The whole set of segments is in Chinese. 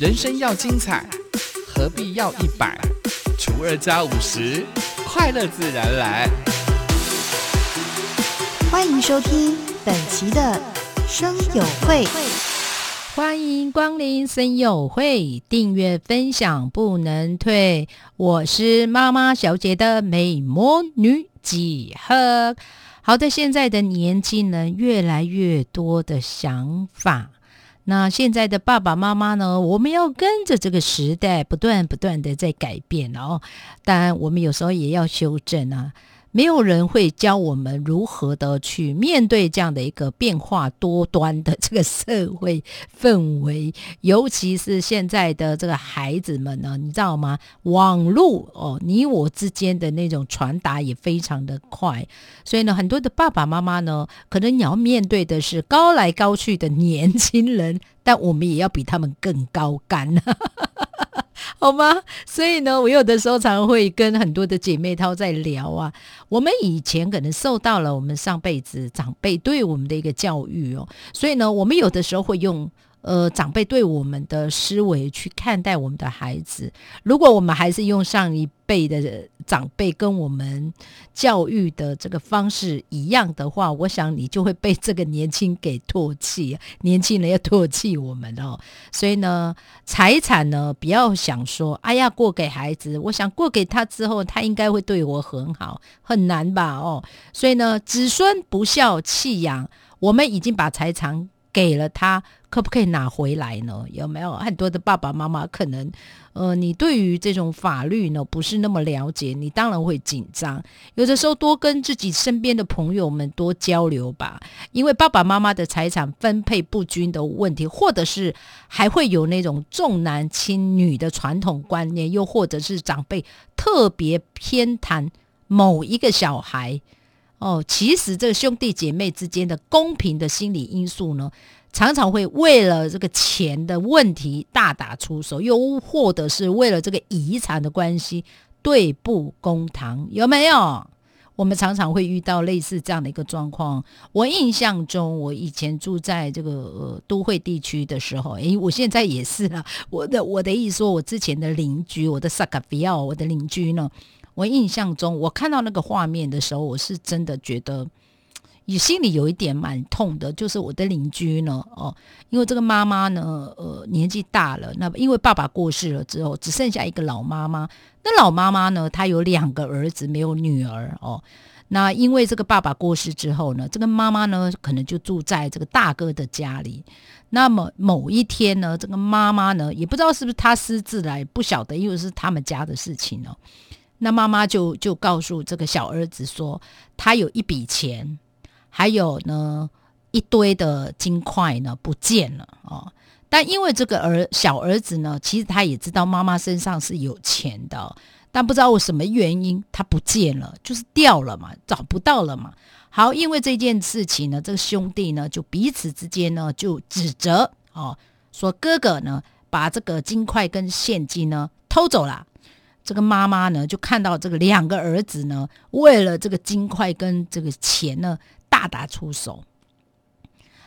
人生要精彩，何必要一百除二加五十？快乐自然来。欢迎收听本期的生友会。欢迎光临森友会，订阅分享不能退。我是妈妈小姐的美魔女几何。好的，现在的年轻人越来越多的想法，那现在的爸爸妈妈呢？我们要跟着这个时代不断不断的在改变哦。当然，我们有时候也要修正啊。没有人会教我们如何的去面对这样的一个变化多端的这个社会氛围，尤其是现在的这个孩子们呢，你知道吗？网络哦，你我之间的那种传达也非常的快，所以呢，很多的爸爸妈妈呢，可能你要面对的是高来高去的年轻人，但我们也要比他们更高干。好吗？所以呢，我有的时候常会跟很多的姐妹她在聊啊。我们以前可能受到了我们上辈子长辈对我们的一个教育哦，所以呢，我们有的时候会用。呃，长辈对我们的思维去看待我们的孩子，如果我们还是用上一辈的长辈跟我们教育的这个方式一样的话，我想你就会被这个年轻给唾弃，年轻人要唾弃我们哦。所以呢，财产呢，不要想说，哎呀，过给孩子，我想过给他之后，他应该会对我很好，很难吧？哦，所以呢，子孙不孝弃养，我们已经把财产。给了他，可不可以拿回来呢？有没有很多的爸爸妈妈可能，呃，你对于这种法律呢不是那么了解，你当然会紧张。有的时候多跟自己身边的朋友们多交流吧，因为爸爸妈妈的财产分配不均的问题，或者是还会有那种重男轻女的传统观念，又或者是长辈特别偏袒某一个小孩。哦，其实这个兄弟姐妹之间的公平的心理因素呢，常常会为了这个钱的问题大打出手，又或者是为了这个遗产的关系对簿公堂，有没有？我们常常会遇到类似这样的一个状况。我印象中，我以前住在这个呃都会地区的时候，诶，我现在也是啊。我的我的意思说，我之前的邻居，我的萨卡比奥，我的邻居呢？我印象中，我看到那个画面的时候，我是真的觉得，你心里有一点蛮痛的。就是我的邻居呢，哦，因为这个妈妈呢，呃，年纪大了，那因为爸爸过世了之后，只剩下一个老妈妈。那老妈妈呢，她有两个儿子，没有女儿哦。那因为这个爸爸过世之后呢，这个妈妈呢，可能就住在这个大哥的家里。那么某一天呢，这个妈妈呢，也不知道是不是她私自来，不晓得，因为是他们家的事情哦。那妈妈就就告诉这个小儿子说，他有一笔钱，还有呢一堆的金块呢不见了哦。但因为这个儿小儿子呢，其实他也知道妈妈身上是有钱的，但不知道为什么原因他不见了，就是掉了嘛，找不到了嘛。好，因为这件事情呢，这个兄弟呢就彼此之间呢就指责哦，说哥哥呢把这个金块跟现金呢偷走了。这个妈妈呢，就看到这个两个儿子呢，为了这个金块跟这个钱呢，大打出手。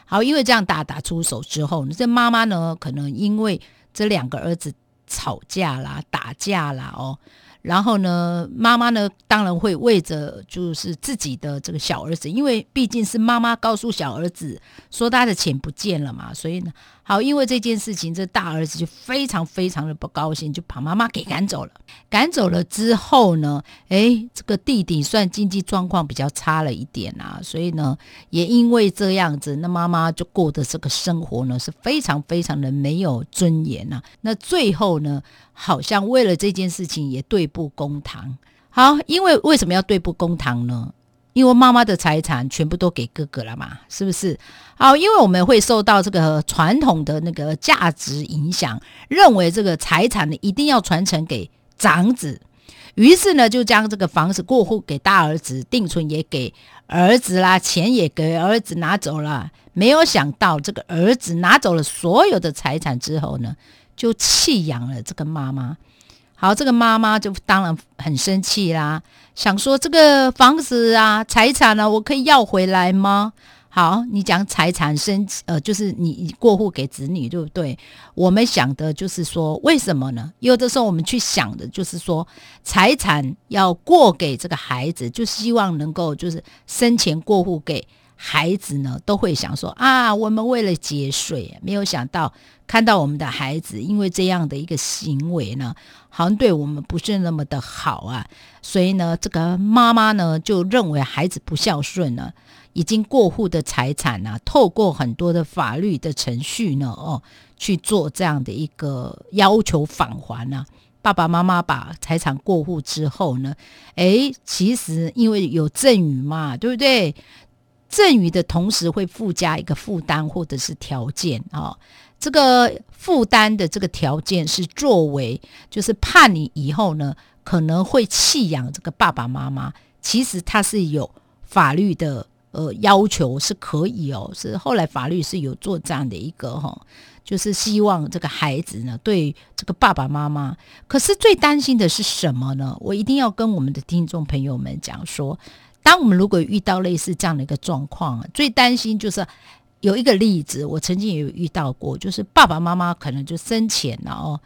好，因为这样大打出手之后，这妈妈呢，可能因为这两个儿子吵架啦、打架啦，哦。然后呢，妈妈呢，当然会为着就是自己的这个小儿子，因为毕竟是妈妈告诉小儿子说他的钱不见了嘛，所以呢，好，因为这件事情，这大儿子就非常非常的不高兴，就把妈妈给赶走了。赶走了之后呢，哎，这个弟弟算经济状况比较差了一点啊，所以呢，也因为这样子，那妈妈就过的这个生活呢，是非常非常的没有尊严呐。那最后呢？好像为了这件事情也对簿公堂。好，因为为什么要对簿公堂呢？因为妈妈的财产全部都给哥哥了嘛，是不是？好，因为我们会受到这个传统的那个价值影响，认为这个财产呢一定要传承给长子，于是呢就将这个房子过户给大儿子，定存也给儿子啦，钱也给儿子拿走了。没有想到这个儿子拿走了所有的财产之后呢？就弃养了这个妈妈，好，这个妈妈就当然很生气啦，想说这个房子啊、财产呢，我可以要回来吗？好，你讲财产生呃，就是你过户给子女，对不对？我们想的就是说，为什么呢？有的时候我们去想的就是说，财产要过给这个孩子，就希望能够就是生前过户给孩子呢，都会想说啊，我们为了节税，没有想到看到我们的孩子因为这样的一个行为呢，好像对我们不是那么的好啊，所以呢，这个妈妈呢就认为孩子不孝顺呢。已经过户的财产呢，透过很多的法律的程序呢，哦，去做这样的一个要求返还呢。爸爸妈妈把财产过户之后呢，诶，其实因为有赠与嘛，对不对？赠与的同时会附加一个负担或者是条件啊。这个负担的这个条件是作为，就是怕你以后呢可能会弃养这个爸爸妈妈。其实它是有法律的。呃，要求是可以哦，是后来法律是有做这样的一个哈，就是希望这个孩子呢，对这个爸爸妈妈。可是最担心的是什么呢？我一定要跟我们的听众朋友们讲说，当我们如果遇到类似这样的一个状况，最担心就是有一个例子，我曾经也有遇到过，就是爸爸妈妈可能就生前然后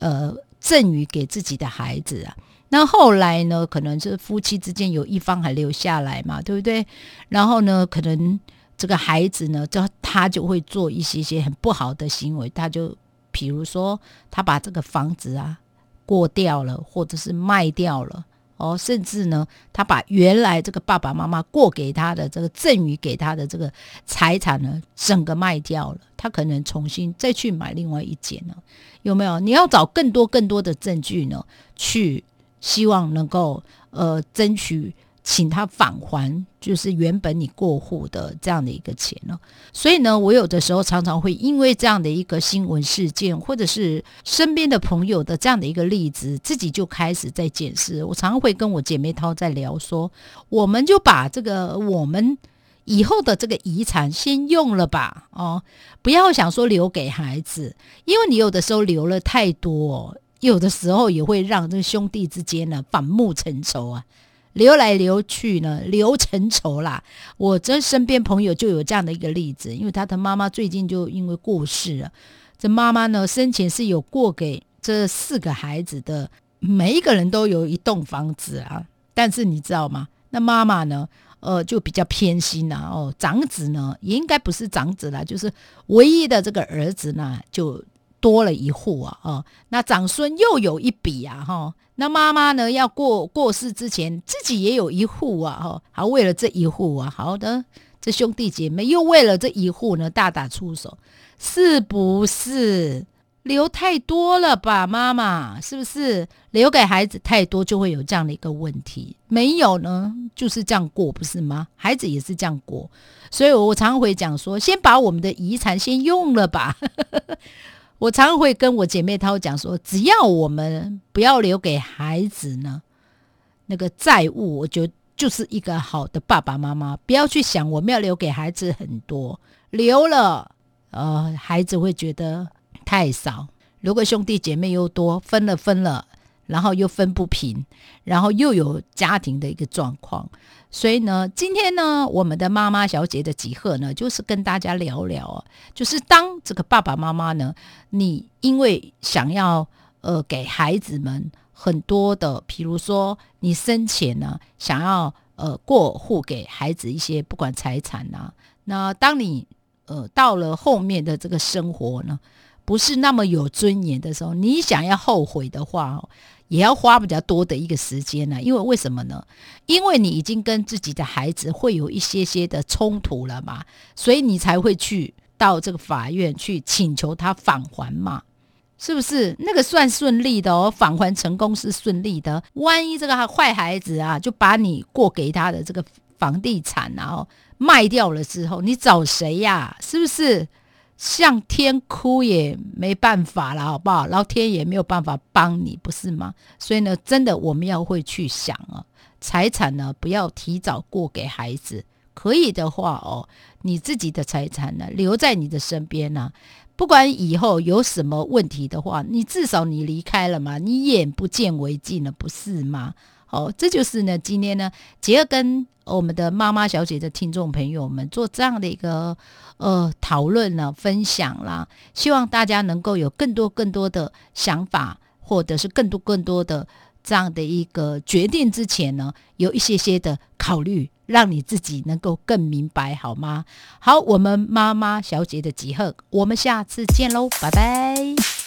呃赠予给自己的孩子啊。那后来呢？可能是夫妻之间有一方还留下来嘛，对不对？然后呢，可能这个孩子呢，就他就会做一些些很不好的行为，他就比如说他把这个房子啊过掉了，或者是卖掉了哦，甚至呢，他把原来这个爸爸妈妈过给他的这个赠予给他的这个财产呢，整个卖掉了，他可能重新再去买另外一间呢，有没有？你要找更多更多的证据呢，去。希望能够呃争取请他返还，就是原本你过户的这样的一个钱了。所以呢，我有的时候常常会因为这样的一个新闻事件，或者是身边的朋友的这样的一个例子，自己就开始在检视。我常常会跟我姐妹涛在聊说，我们就把这个我们以后的这个遗产先用了吧，哦，不要想说留给孩子，因为你有的时候留了太多。有的时候也会让这兄弟之间呢反目成仇啊，流来流去呢流成仇啦。我这身边朋友就有这样的一个例子，因为他的妈妈最近就因为过世了，这妈妈呢生前是有过给这四个孩子的，每一个人都有一栋房子啊。但是你知道吗？那妈妈呢，呃，就比较偏心呐。哦，长子呢也应该不是长子了，就是唯一的这个儿子呢就。多了一户啊，哦，那长孙又有一笔啊，哈，那妈妈呢要过过世之前，自己也有一户啊，哈，好为了这一户啊，好的，这兄弟姐妹又为了这一户呢大打出手，是不是留太多了吧？妈妈是不是留给孩子太多就会有这样的一个问题？没有呢，就是这样过，不是吗？孩子也是这样过，所以我常会讲说，先把我们的遗产先用了吧。我常会跟我姐妹涛讲说，只要我们不要留给孩子呢那个债务，我觉得就是一个好的爸爸妈妈。不要去想我们要留给孩子很多，留了呃孩子会觉得太少。如果兄弟姐妹又多，分了分了。然后又分不平，然后又有家庭的一个状况，所以呢，今天呢，我们的妈妈小姐的集合呢，就是跟大家聊聊，就是当这个爸爸妈妈呢，你因为想要呃给孩子们很多的，比如说你生前呢想要呃过户给孩子一些不管财产呐，那当你呃到了后面的这个生活呢，不是那么有尊严的时候，你想要后悔的话。也要花比较多的一个时间呢，因为为什么呢？因为你已经跟自己的孩子会有一些些的冲突了嘛，所以你才会去到这个法院去请求他返还嘛，是不是？那个算顺利的哦，返还成功是顺利的。万一这个坏孩子啊，就把你过给他的这个房地产然后卖掉了之后，你找谁呀？是不是？向天哭也没办法了，好不好？老天也没有办法帮你，不是吗？所以呢，真的我们要会去想啊，财产呢不要提早过给孩子，可以的话哦，你自己的财产呢留在你的身边呢，不管以后有什么问题的话，你至少你离开了嘛，你眼不见为净了，不是吗？哦，这就是呢，今天呢，结合跟我们的妈妈小姐的听众朋友们做这样的一个呃讨论呢、分享啦，希望大家能够有更多更多的想法，或者是更多更多的这样的一个决定之前呢，有一些些的考虑，让你自己能够更明白，好吗？好，我们妈妈小姐的集合，我们下次见喽，拜拜。